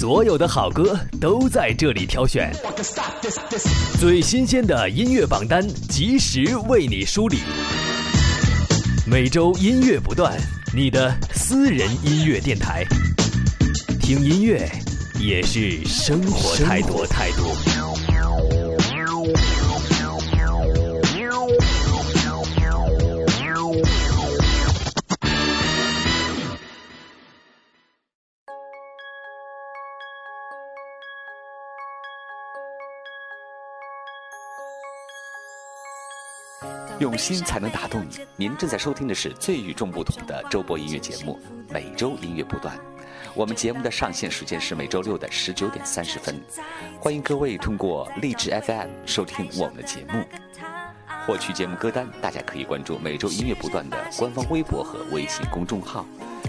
所有的好歌都在这里挑选，最新鲜的音乐榜单及时为你梳理。每周音乐不断，你的私人音乐电台，听音乐也是生活态度。态度。用心才能打动你。您正在收听的是最与众不同的周播音乐节目《每周音乐不断》。我们节目的上线时间是每周六的十九点三十分。欢迎各位通过荔枝 FM 收听我们的节目。获取节目歌单，大家可以关注《每周音乐不断》的官方微博和微信公众号。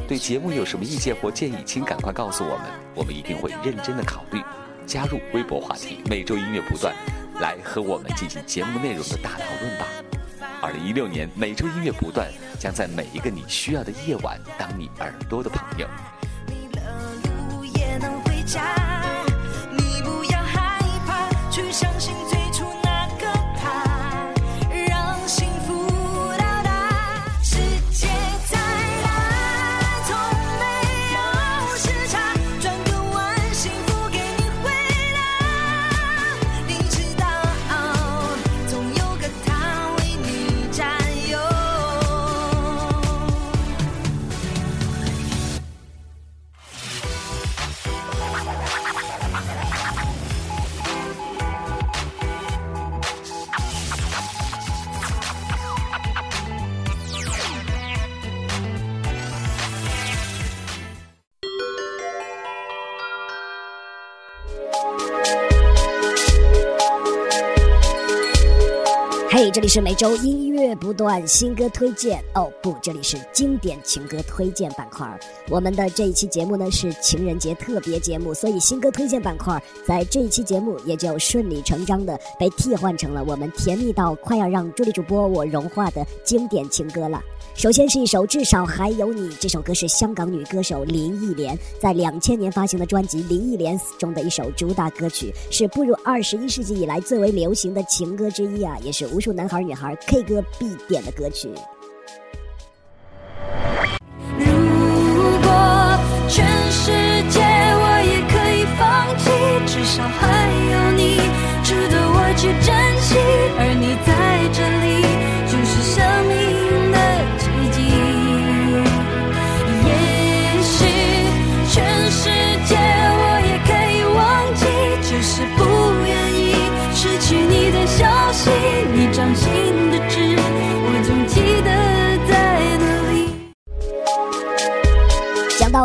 对节目有什么意见或建议，请赶快告诉我们，我们一定会认真的考虑。加入微博话题“每周音乐不断”，来和我们进行节目内容的大讨论吧。二零一六年，每周音乐不断，将在每一个你需要的夜晚，当你耳朵的朋友。你不要害怕去相信这里是每周音乐不断，新歌推荐哦不，这里是经典情歌推荐板块。我们的这一期节目呢是情人节特别节目，所以新歌推荐板块在这一期节目也就顺理成章的被替换成了我们甜蜜到快要让助理主播我融化的经典情歌了。首先是一首《至少还有你》，这首歌是香港女歌手林忆莲在两千年发行的专辑《林忆莲》中的一首主打歌曲，是步入二十一世纪以来最为流行的情歌之一啊，也是无数男孩女孩 K 歌必点的歌曲。如果全世界我也可以放弃，至少还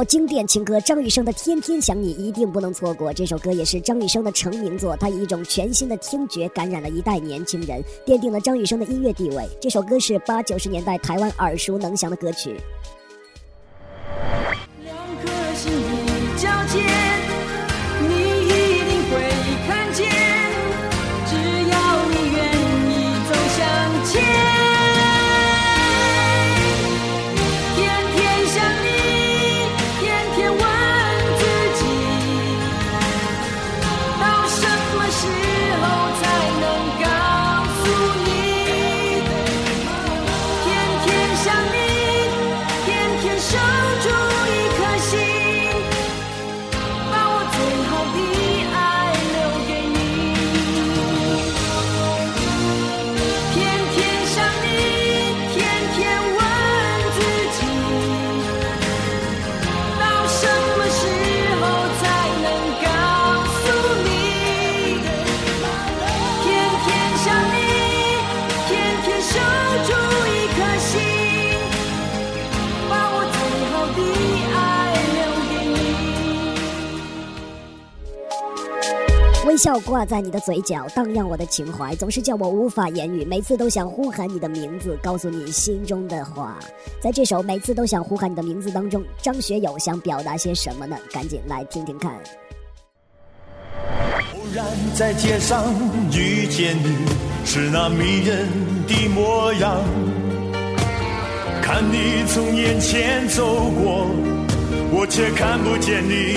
经典情歌，张雨生的《天天想你》一定不能错过。这首歌也是张雨生的成名作，他以一种全新的听觉感染了一代年轻人，奠定了张雨生的音乐地位。这首歌是八九十年代台湾耳熟能详的歌曲。两颗心笑挂在你的嘴角，荡漾我的情怀，总是叫我无法言语。每次都想呼喊你的名字，告诉你心中的话。在这首《每次都想呼喊你的名字》当中，张学友想表达些什么呢？赶紧来听听看。偶然在街上遇见你，是那迷人的模样。看你从眼前走过，我却看不见你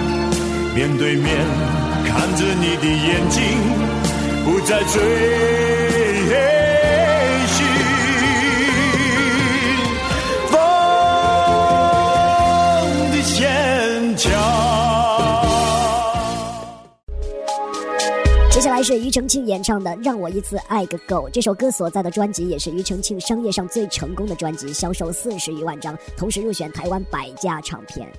面对面看着你的眼睛，不再追寻风的坚强。接下来是庾澄庆演唱的《让我一次爱个够》，这首歌所在的专辑也是庾澄庆商业上最成功的专辑，销售四十余万张，同时入选台湾百家唱片。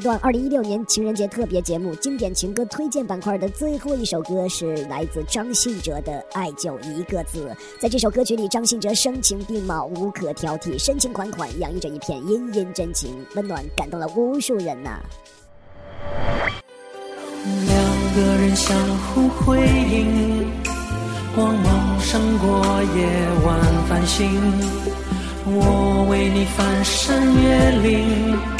段，二零一六年情人节特别节目经典情歌推荐板块的最后一首歌是来自张信哲的《爱就一个字》。在这首歌曲里，张信哲声情并茂，无可挑剔，深情款款，洋溢着一片殷殷真情，温暖感动了无数人呐。两个人相互辉映，光芒胜过夜晚繁星。我为你翻山越岭。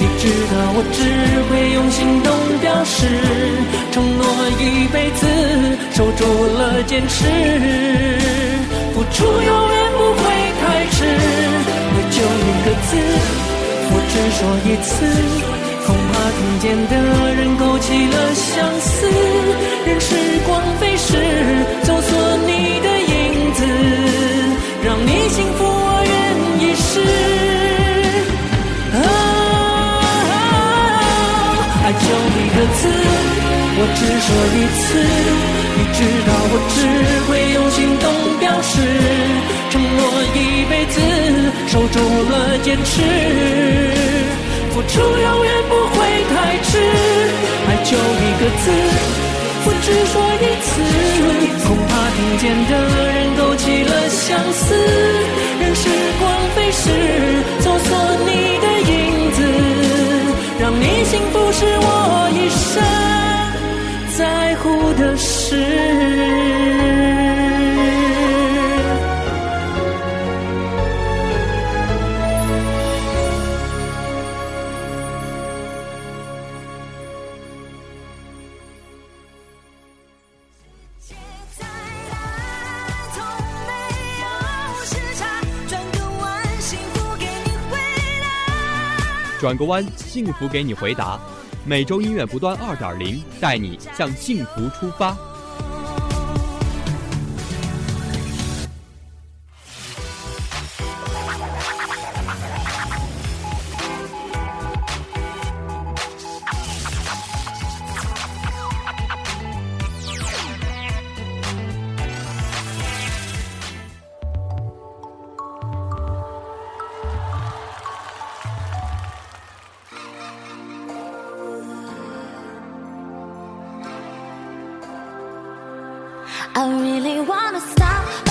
你知道我只会用行动表示，承诺一辈子，守住了坚持，付出永远不会太迟。爱就一个字，我只说一次，恐怕听见的人勾起了相思。任时光飞逝，搜索你的影子，个字，我只说一次。你知道我只会用行动表示，承诺一辈子，守住了坚持，付出永远不会太迟。爱就一个字，我只说一次，恐怕听见的人勾起了相思。的事。转个弯，幸福给你回答。每周音乐不断二点零，带你向幸福出发。I really wanna stop.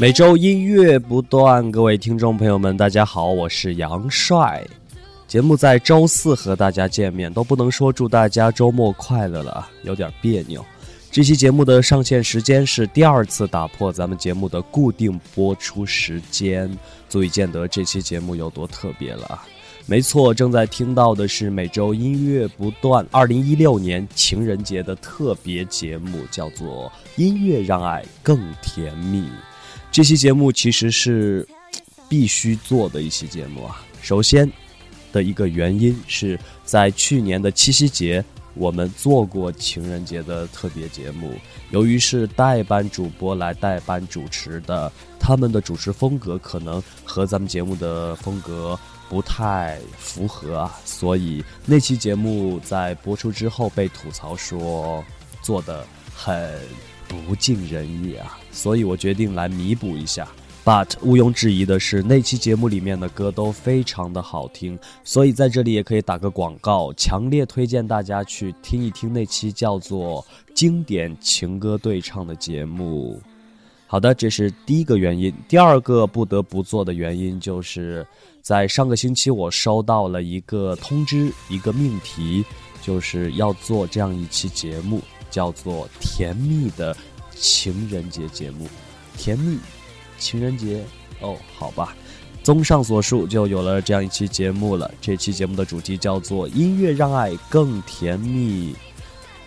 每周音乐不断，各位听众朋友们，大家好，我是杨帅。节目在周四和大家见面，都不能说祝大家周末快乐了，有点别扭。这期节目的上线时间是第二次打破咱们节目的固定播出时间，足以见得这期节目有多特别了。没错，正在听到的是每周音乐不断二零一六年情人节的特别节目，叫做《音乐让爱更甜蜜》。这期节目其实是必须做的一期节目啊。首先的一个原因是在去年的七夕节，我们做过情人节的特别节目。由于是代班主播来代班主持的，他们的主持风格可能和咱们节目的风格不太符合啊，所以那期节目在播出之后被吐槽说做的很。不尽人意啊，所以我决定来弥补一下。But 毋庸置疑的是，那期节目里面的歌都非常的好听，所以在这里也可以打个广告，强烈推荐大家去听一听那期叫做《经典情歌对唱》的节目。好的，这是第一个原因。第二个不得不做的原因，就是在上个星期我收到了一个通知，一个命题，就是要做这样一期节目。叫做甜蜜的情人节节目，甜蜜情人节哦，好吧。综上所述，就有了这样一期节目了。这期节目的主题叫做“音乐让爱更甜蜜”。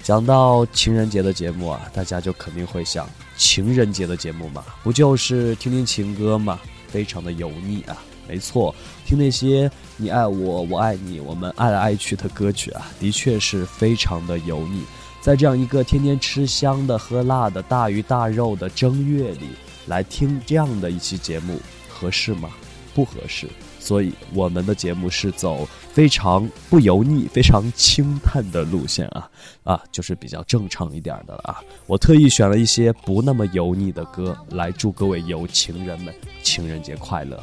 讲到情人节的节目啊，大家就肯定会想，情人节的节目嘛，不就是听听情歌嘛，非常的油腻啊。没错，听那些你爱我，我爱你，我们爱来爱去的歌曲啊，的确是非常的油腻。在这样一个天天吃香的、喝辣的、大鱼大肉的正月里，来听这样的一期节目，合适吗？不合适。所以我们的节目是走非常不油腻、非常清淡的路线啊啊，就是比较正常一点的了啊。我特意选了一些不那么油腻的歌，来祝各位有情人们情人节快乐。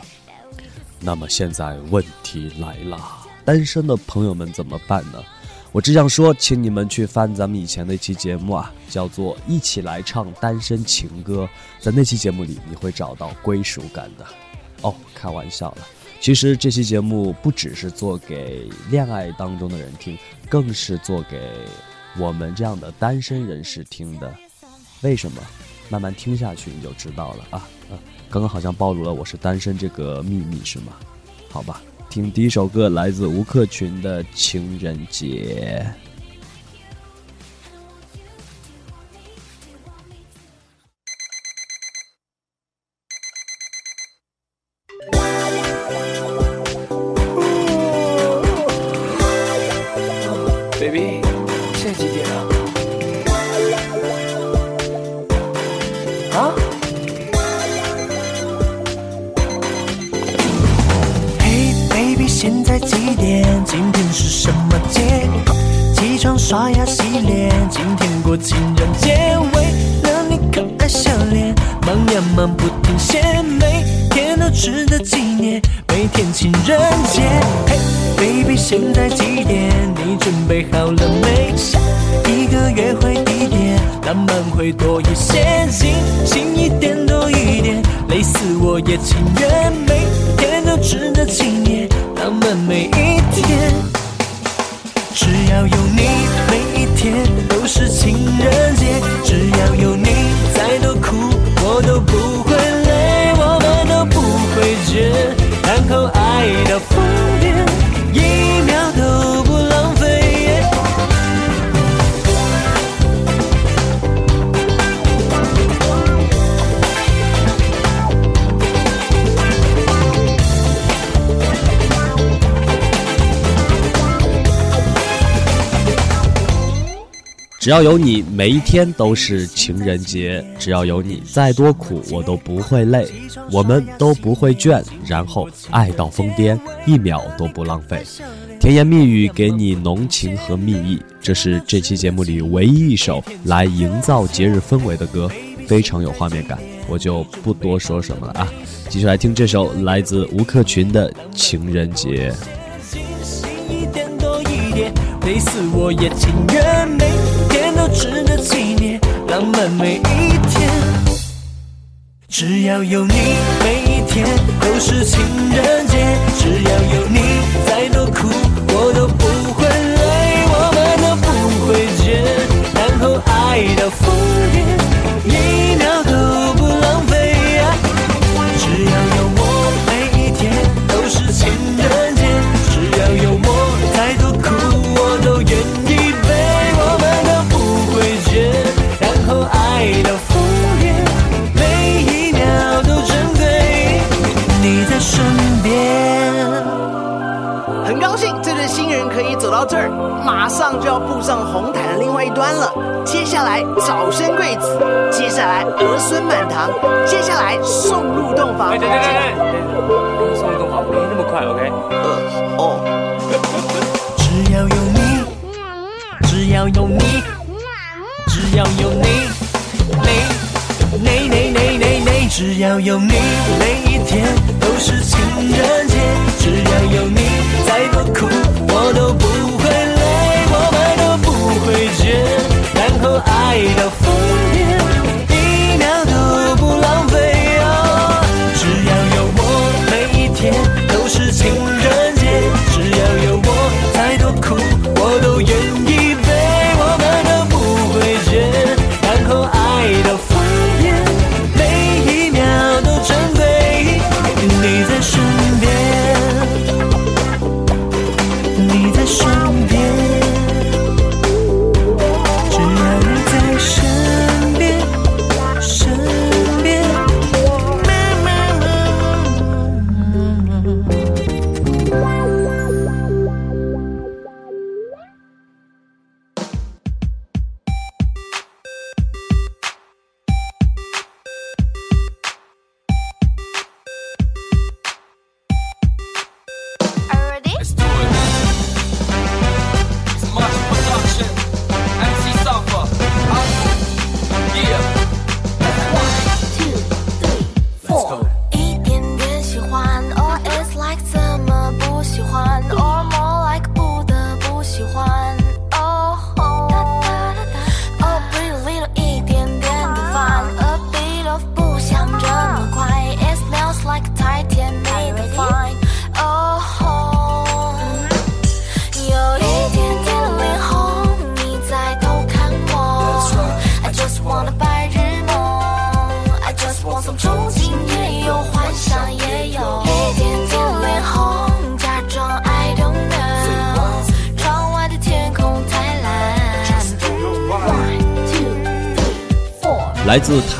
那么现在问题来了，单身的朋友们怎么办呢？我只想说，请你们去翻咱们以前的一期节目啊，叫做《一起来唱单身情歌》。在那期节目里，你会找到归属感的。哦，开玩笑了。其实这期节目不只是做给恋爱当中的人听，更是做给我们这样的单身人士听的。为什么？慢慢听下去你就知道了啊。啊，刚刚好像暴露了我是单身这个秘密，是吗？好吧。听第一首歌，来自吴克群的《情人节》。只要有你，每一天都是情人节。只要有你，再多苦我都不会累，我们都不会倦，然后爱到疯癫，一秒都不浪费。甜言蜜语给你浓情和蜜意，这是这期节目里唯一一首来营造节日氛围的歌，非常有画面感。我就不多说什么了啊，继续来听这首来自吴克群的《情人节》。累死我也情愿，每，浪漫每一天。只要有你，每一天都是情人节。只要有你，再多苦来早生贵子，接下来儿孙满堂，接下来送入洞房。对对对对对，送入洞房没那么快，OK？呃，哦。只要有你，只要有你，只要有你，你，你你你你你，只要有你，每一天都是情人节。只要有你，再多苦我都不会累，我们都不会倦，然后爱到疯癫，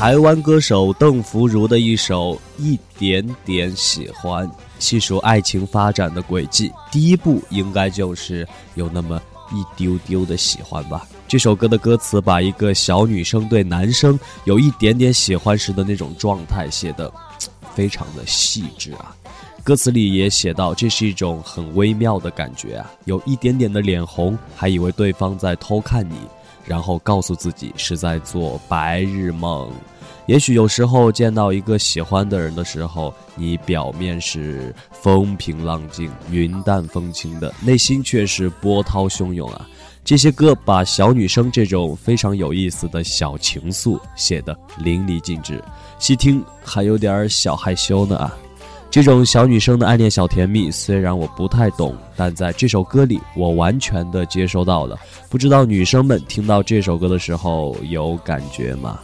台湾歌手邓福如的一首《一点点喜欢》，细数爱情发展的轨迹，第一步应该就是有那么一丢丢的喜欢吧。这首歌的歌词把一个小女生对男生有一点点喜欢时的那种状态写得非常的细致啊。歌词里也写到，这是一种很微妙的感觉啊，有一点点的脸红，还以为对方在偷看你。然后告诉自己是在做白日梦。也许有时候见到一个喜欢的人的时候，你表面是风平浪静、云淡风轻的，内心却是波涛汹涌啊。这些歌把小女生这种非常有意思的小情愫写得淋漓尽致，细听还有点小害羞呢啊。这种小女生的暗恋小甜蜜，虽然我不太懂，但在这首歌里，我完全的接收到了。不知道女生们听到这首歌的时候有感觉吗？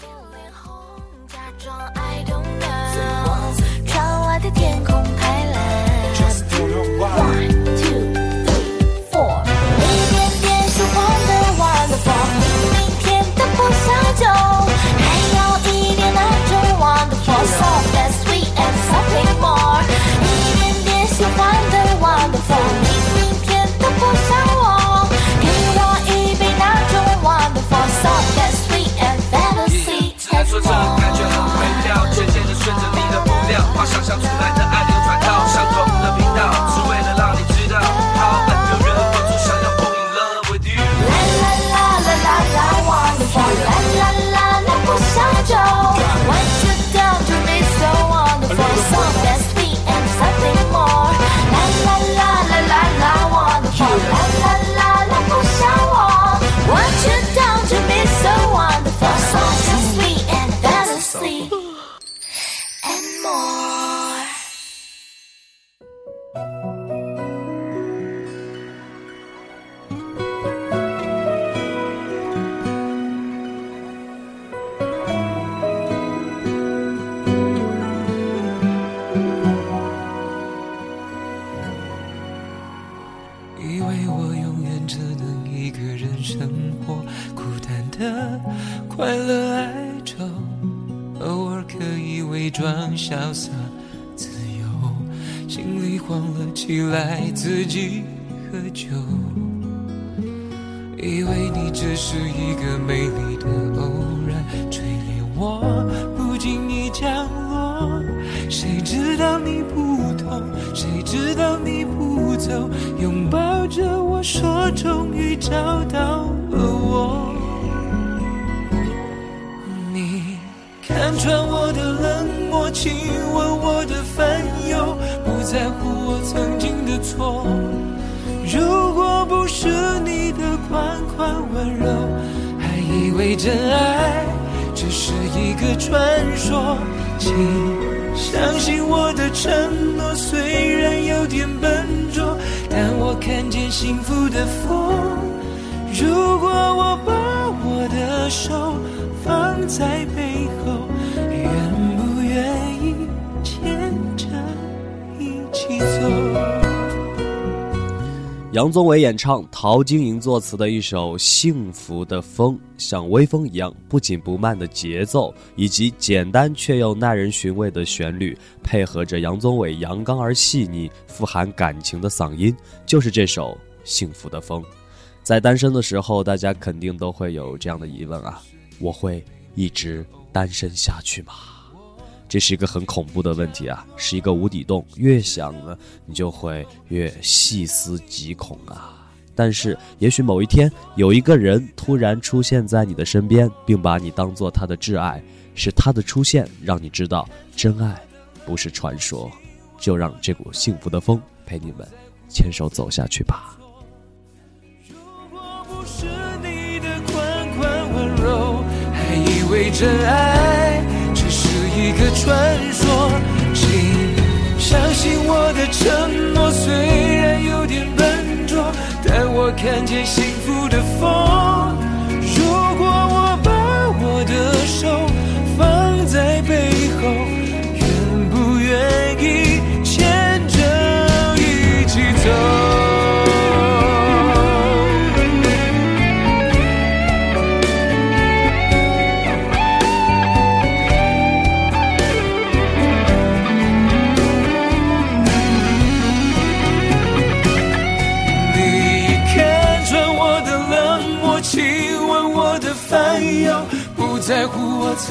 爱，自己喝酒。以为你只是一个传说。请相信我的承诺，虽然有点笨拙，但我看见幸福的风。如果我把我的手放在背后，愿不愿意牵着一起走？杨宗纬演唱，陶晶莹作词的一首《幸福的风》，像微风一样不紧不慢的节奏，以及简单却又耐人寻味的旋律，配合着杨宗纬阳刚而细腻、富含感情的嗓音，就是这首《幸福的风》。在单身的时候，大家肯定都会有这样的疑问啊：我会一直单身下去吗？这是一个很恐怖的问题啊，是一个无底洞，越想呢，你就会越细思极恐啊。但是，也许某一天有一个人突然出现在你的身边，并把你当做他的挚爱，是他的出现让你知道真爱不是传说。就让这股幸福的风陪你们牵手走下去吧。如果不是你的款款温柔，还以为真爱一个传说。请相信我的承诺，虽然有点笨拙，但我看见幸福的风。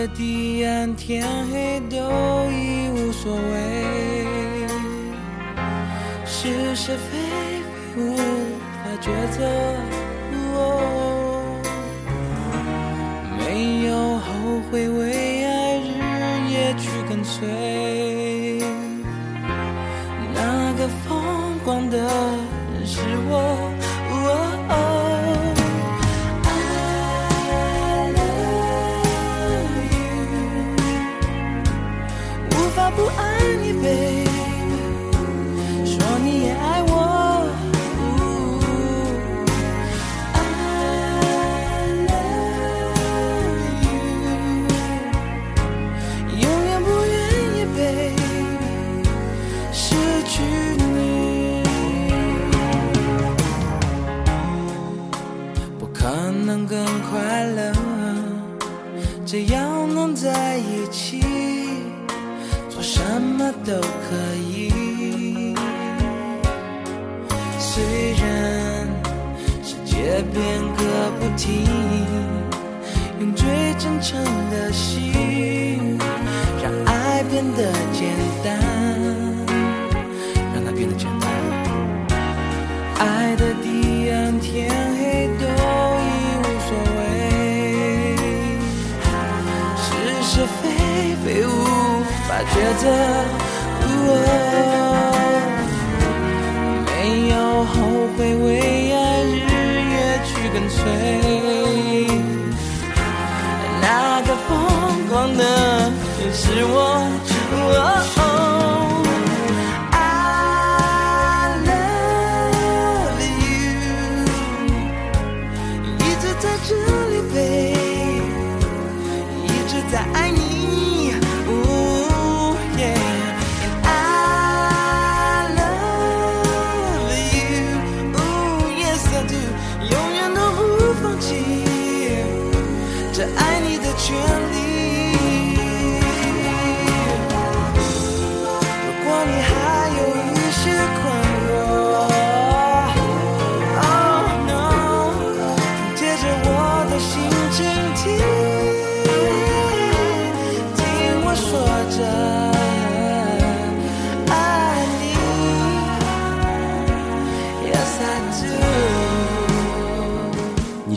的彼岸，天黑都已无所谓，是是非非无法抉择。哦没有后悔，为爱日夜去跟随。不爱你，baby。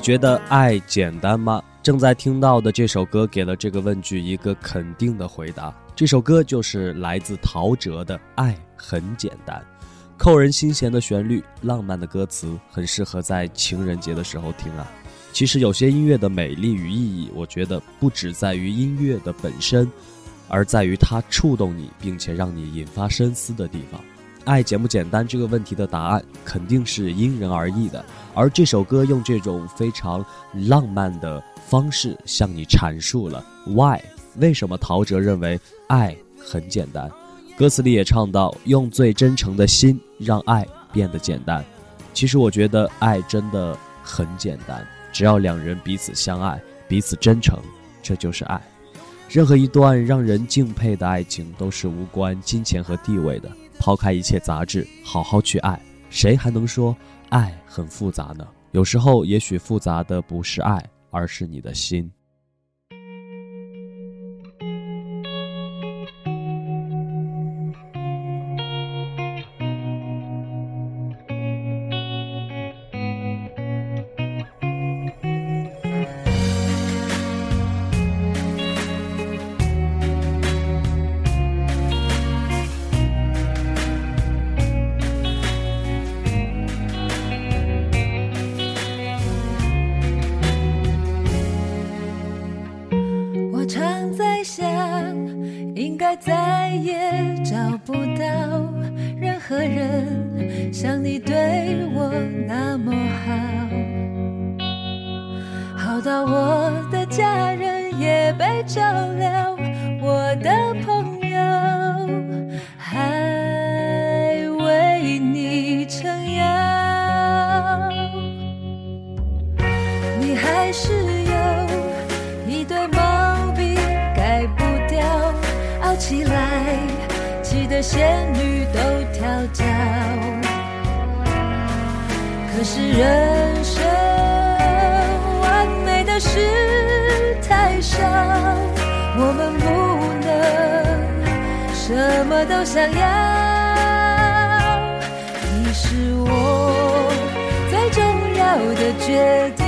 觉得爱简单吗？正在听到的这首歌给了这个问句一个肯定的回答。这首歌就是来自陶喆的《爱很简单》，扣人心弦的旋律，浪漫的歌词，很适合在情人节的时候听啊。其实有些音乐的美丽与意义，我觉得不只在于音乐的本身，而在于它触动你，并且让你引发深思的地方。爱简不简单这个问题的答案肯定是因人而异的，而这首歌用这种非常浪漫的方式向你阐述了 why 为什么陶喆认为爱很简单。歌词里也唱到，用最真诚的心让爱变得简单。其实我觉得爱真的很简单，只要两人彼此相爱，彼此真诚，这就是爱。任何一段让人敬佩的爱情都是无关金钱和地位的。抛开一切杂质，好好去爱，谁还能说爱很复杂呢？有时候，也许复杂的不是爱，而是你的心。还是有一堆毛病改不掉，傲起来气得仙女都跳脚，可是人生完美的事太少，我们不能什么都想要。你是我最重要的决定，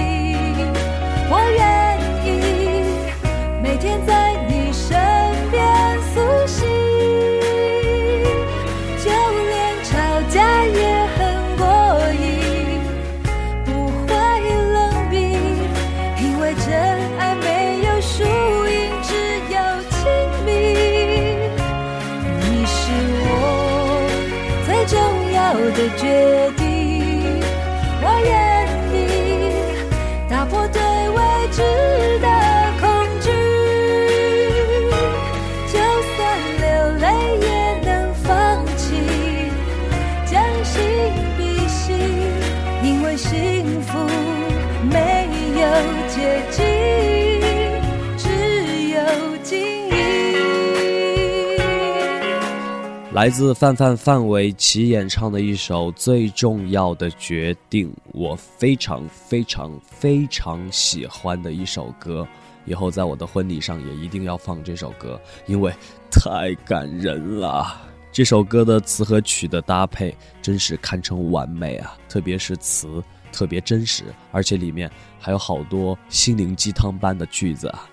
来自范范范玮琪演唱的一首《最重要的决定》，我非常非常非常喜欢的一首歌。以后在我的婚礼上也一定要放这首歌，因为太感人了。这首歌的词和曲的搭配真是堪称完美啊！特别是词特别真实，而且里面还有好多心灵鸡汤般的句子啊。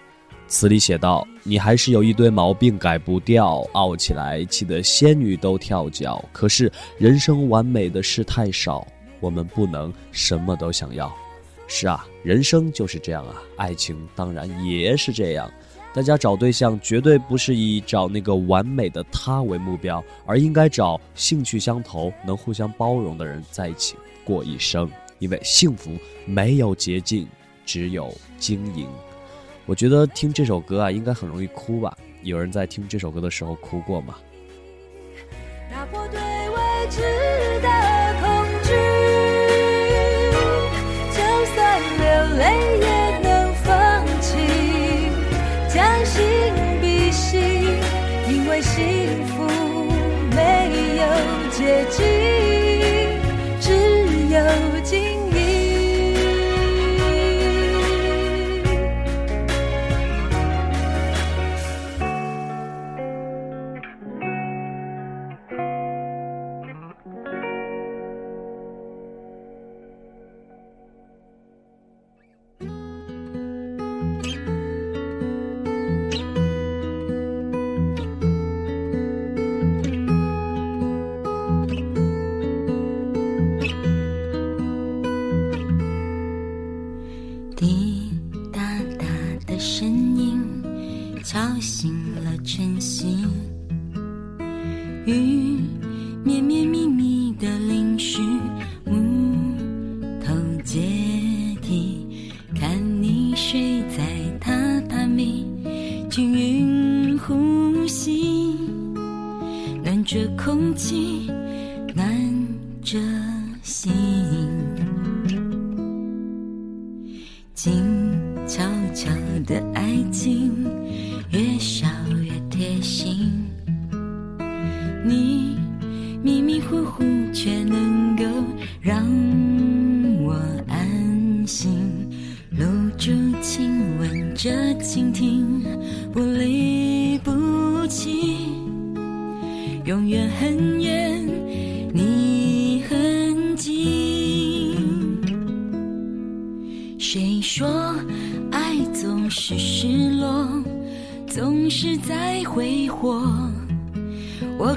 词里写道：“你还是有一堆毛病改不掉，傲起来气得仙女都跳脚。可是人生完美的事太少，我们不能什么都想要。是啊，人生就是这样啊，爱情当然也是这样。大家找对象绝对不是以找那个完美的他为目标，而应该找兴趣相投、能互相包容的人在一起过一生。因为幸福没有捷径，只有经营。”我觉得听这首歌啊，应该很容易哭吧？有人在听这首歌的时候哭过吗？打破对未知的恐惧，就算流泪也能放弃，将心比心，因为幸福没有捷径，只有经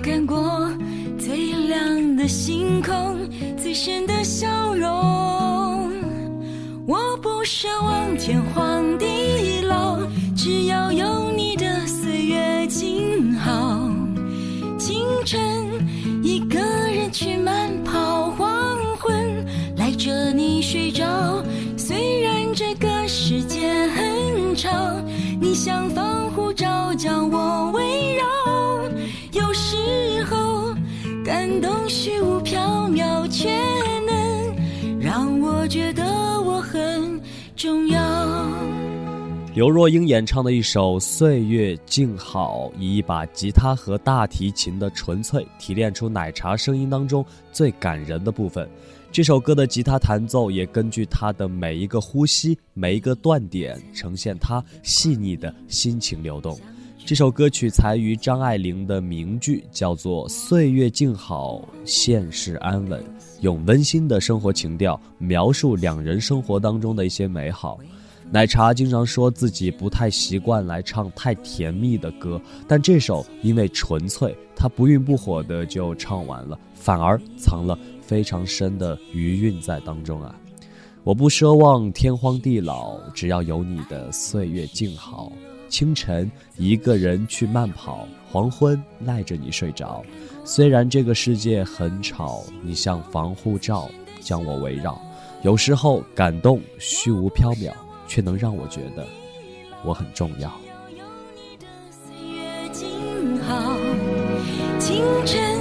看过最亮的星空最深的刘若英演唱的一首《岁月静好》，以一把吉他和大提琴的纯粹提炼出奶茶声音当中最感人的部分。这首歌的吉他弹奏也根据她的每一个呼吸、每一个断点，呈现她细腻的心情流动。这首歌曲采于张爱玲的名句，叫做“岁月静好，现世安稳”，用温馨的生活情调描述两人生活当中的一些美好。奶茶经常说自己不太习惯来唱太甜蜜的歌，但这首因为纯粹，他不愠不火的就唱完了，反而藏了。非常深的余韵在当中啊！我不奢望天荒地老，只要有你的岁月静好。清晨一个人去慢跑，黄昏赖着你睡着。虽然这个世界很吵，你像防护罩将我围绕。有时候感动虚无缥缈，却能让我觉得我很重要。清晨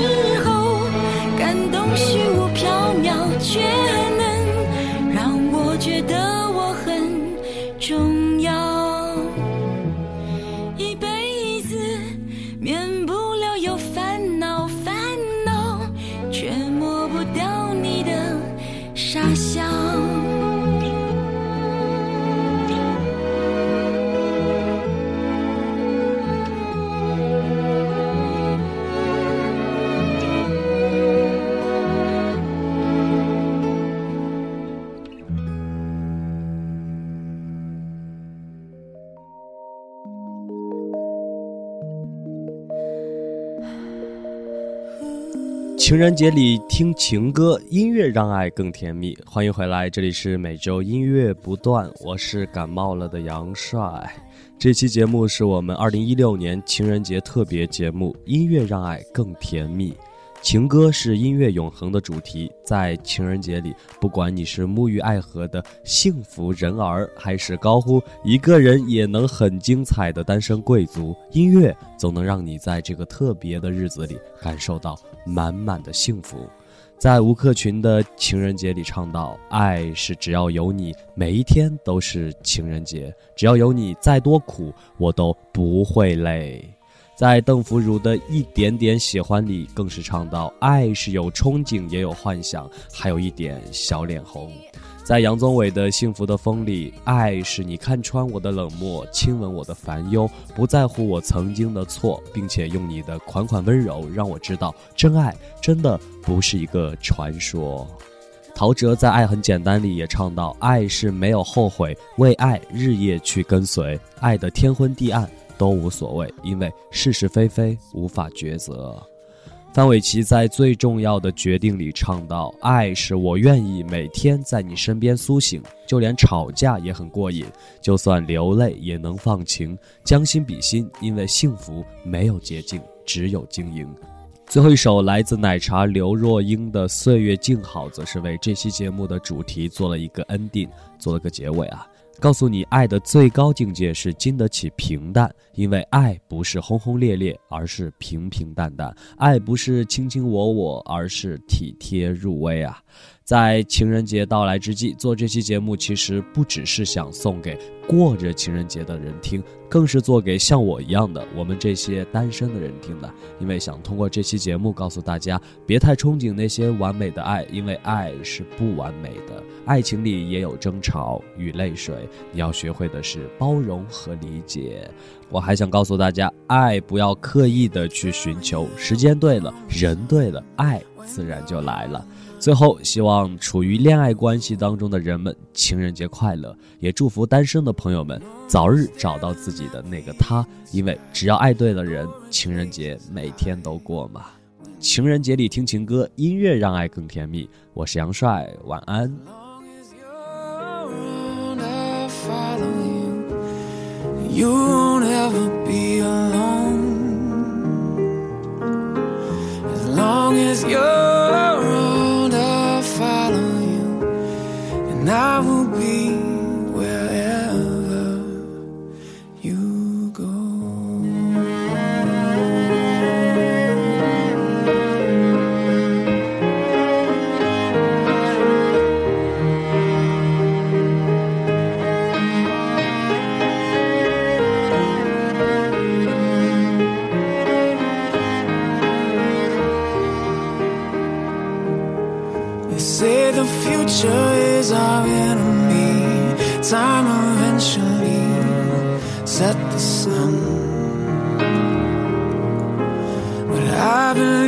有情人节里听情歌，音乐让爱更甜蜜。欢迎回来，这里是每周音乐不断，我是感冒了的杨帅。这期节目是我们二零一六年情人节特别节目，音乐让爱更甜蜜。情歌是音乐永恒的主题，在情人节里，不管你是沐浴爱河的幸福人儿，还是高呼一个人也能很精彩的单身贵族，音乐总能让你在这个特别的日子里感受到满满的幸福。在吴克群的情人节里唱到：“爱是只要有你，每一天都是情人节；只要有你，再多苦我都不会累。”在邓福如的一点点喜欢里，更是唱到：“爱是有憧憬，也有幻想，还有一点小脸红。”在杨宗纬的《幸福的风》里，爱是你看穿我的冷漠，亲吻我的烦忧，不在乎我曾经的错，并且用你的款款温柔让我知道，真爱真的不是一个传说。陶喆在《爱很简单》里也唱到：“爱是没有后悔，为爱日夜去跟随，爱的天昏地暗。”都无所谓，因为是是非非无法抉择。范玮琪在最重要的决定里唱到：“爱是我愿意每天在你身边苏醒，就连吵架也很过瘾，就算流泪也能放晴，将心比心，因为幸福没有捷径，只有经营。”最后一首来自奶茶刘若英的《岁月静好》，则是为这期节目的主题做了一个 ending，做了个结尾啊。告诉你，爱的最高境界是经得起平淡，因为爱不是轰轰烈烈，而是平平淡淡；爱不是卿卿我我，而是体贴入微啊。在情人节到来之际，做这期节目其实不只是想送给过着情人节的人听，更是做给像我一样的我们这些单身的人听的。因为想通过这期节目告诉大家，别太憧憬那些完美的爱，因为爱是不完美的。爱情里也有争吵与泪水，你要学会的是包容和理解。我还想告诉大家，爱不要刻意的去寻求，时间对了，人对了，爱自然就来了。最后，希望处于恋爱关系当中的人们情人节快乐，也祝福单身的朋友们早日找到自己的那个他。因为只要爱对了人，情人节每天都过嘛。情人节里听情歌，音乐让爱更甜蜜。我是杨帅，晚安。You won't ever be alone as long as you I will be wherever you go. They say the future is our enemy. Time eventually set the sun. But I believe